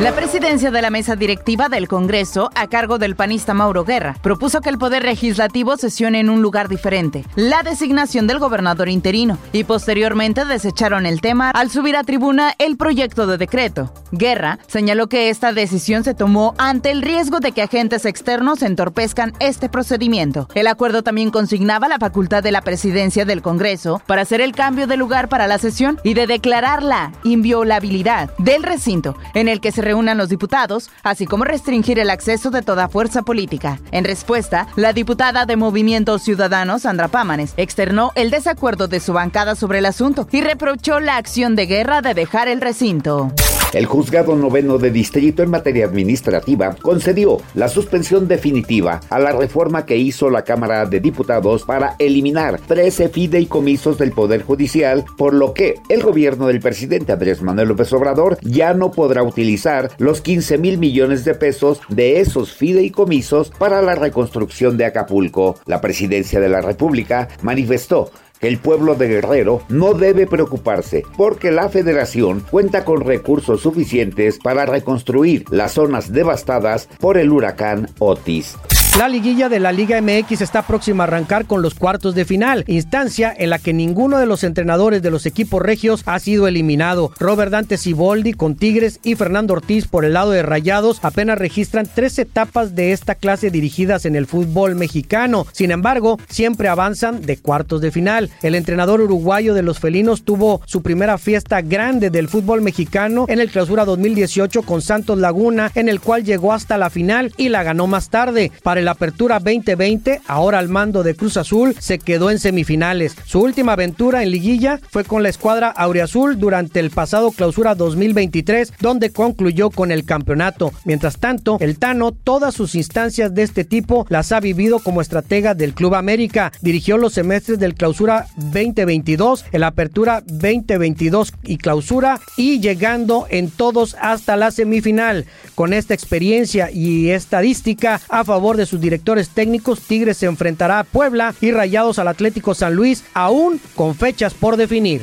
La presidencia de la mesa directiva del Congreso, a cargo del panista Mauro Guerra, propuso que el Poder Legislativo sesione en un lugar diferente, la designación del gobernador interino, y posteriormente desecharon el tema al subir a tribuna el proyecto de decreto. Guerra señaló que esta decisión se tomó ante el riesgo de que agentes externos entorpezcan este procedimiento. El acuerdo también consignaba la facultad de la presidencia del Congreso para hacer el cambio de lugar para la sesión y de declarar la inviolabilidad del recinto en el que se reúnan los diputados, así como restringir el acceso de toda fuerza política. En respuesta, la diputada de Movimiento Ciudadano, Sandra Pámanes, externó el desacuerdo de su bancada sobre el asunto y reprochó la acción de guerra de dejar el recinto. El juzgado noveno de distrito en materia administrativa concedió la suspensión definitiva a la reforma que hizo la Cámara de Diputados para eliminar 13 fideicomisos del Poder Judicial, por lo que el gobierno del presidente Andrés Manuel López Obrador ya no podrá utilizar los 15 mil millones de pesos de esos fideicomisos para la reconstrucción de Acapulco. La presidencia de la República manifestó el pueblo de Guerrero no debe preocuparse porque la federación cuenta con recursos suficientes para reconstruir las zonas devastadas por el huracán Otis. La liguilla de la Liga MX está próxima a arrancar con los cuartos de final, instancia en la que ninguno de los entrenadores de los equipos regios ha sido eliminado. Robert Dante Siboldi con Tigres y Fernando Ortiz por el lado de Rayados apenas registran tres etapas de esta clase dirigidas en el fútbol mexicano. Sin embargo, siempre avanzan de cuartos de final. El entrenador uruguayo de los felinos tuvo su primera fiesta grande del fútbol mexicano en el clausura 2018 con Santos Laguna, en el cual llegó hasta la final y la ganó más tarde. El la Apertura 2020, ahora al mando de Cruz Azul, se quedó en semifinales. Su última aventura en liguilla fue con la escuadra Aureazul durante el pasado Clausura 2023, donde concluyó con el campeonato. Mientras tanto, el Tano todas sus instancias de este tipo las ha vivido como estratega del Club América. Dirigió los semestres del Clausura 2022, el Apertura 2022 y Clausura y llegando en todos hasta la semifinal. Con esta experiencia y estadística a favor de sus directores técnicos, Tigres se enfrentará a Puebla y Rayados al Atlético San Luis, aún con fechas por definir.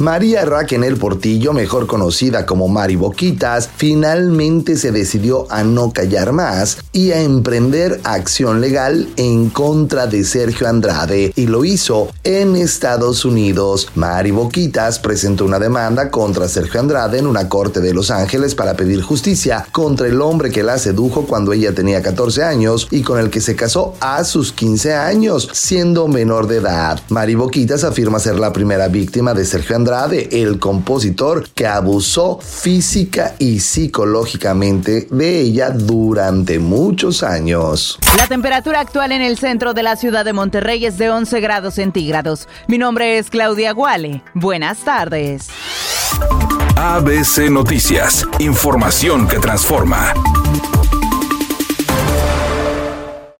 María Raquel Portillo, mejor conocida como Mari Boquitas, finalmente se decidió a no callar más y a emprender acción legal en contra de Sergio Andrade y lo hizo en Estados Unidos. Mari Boquitas presentó una demanda contra Sergio Andrade en una corte de Los Ángeles para pedir justicia contra el hombre que la sedujo cuando ella tenía 14 años y con el que se casó a sus 15 años, siendo menor de edad. Mari Boquitas afirma ser la primera víctima de Sergio Andrade Andrade, el compositor que abusó física y psicológicamente de ella durante muchos años. La temperatura actual en el centro de la ciudad de Monterrey es de 11 grados centígrados. Mi nombre es Claudia Guale. Buenas tardes. ABC Noticias, información que transforma.